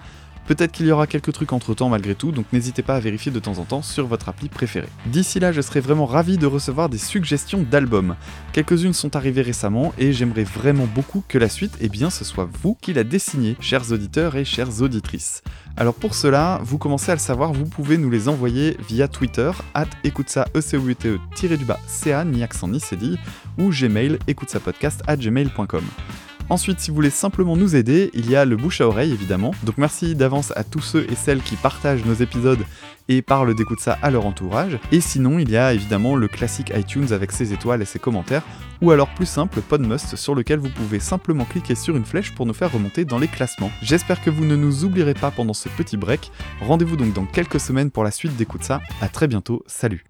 [SPEAKER 1] Peut-être qu'il y aura quelques trucs entre temps malgré tout, donc n'hésitez pas à vérifier de temps en temps sur votre appli préférée. D'ici là, je serais vraiment ravi de recevoir des suggestions d'albums. Quelques-unes sont arrivées récemment et j'aimerais vraiment beaucoup que la suite, eh bien, ce soit vous qui la dessinez, chers auditeurs et chères auditrices. Alors pour cela, vous commencez à le savoir, vous pouvez nous les envoyer via Twitter, at écoute ça e du bas ca ni accent ni cédille, ou Gmail, écoute ça podcast at gmail.com. Ensuite, si vous voulez simplement nous aider, il y a le bouche à oreille évidemment. Donc merci d'avance à tous ceux et celles qui partagent nos épisodes et parlent d'écoute ça à leur entourage. Et sinon, il y a évidemment le classique iTunes avec ses étoiles et ses commentaires, ou alors plus simple, Podmust, sur lequel vous pouvez simplement cliquer sur une flèche pour nous faire remonter dans les classements. J'espère que vous ne nous oublierez pas pendant ce petit break. Rendez-vous donc dans quelques semaines pour la suite d'écoute ça. À très bientôt, salut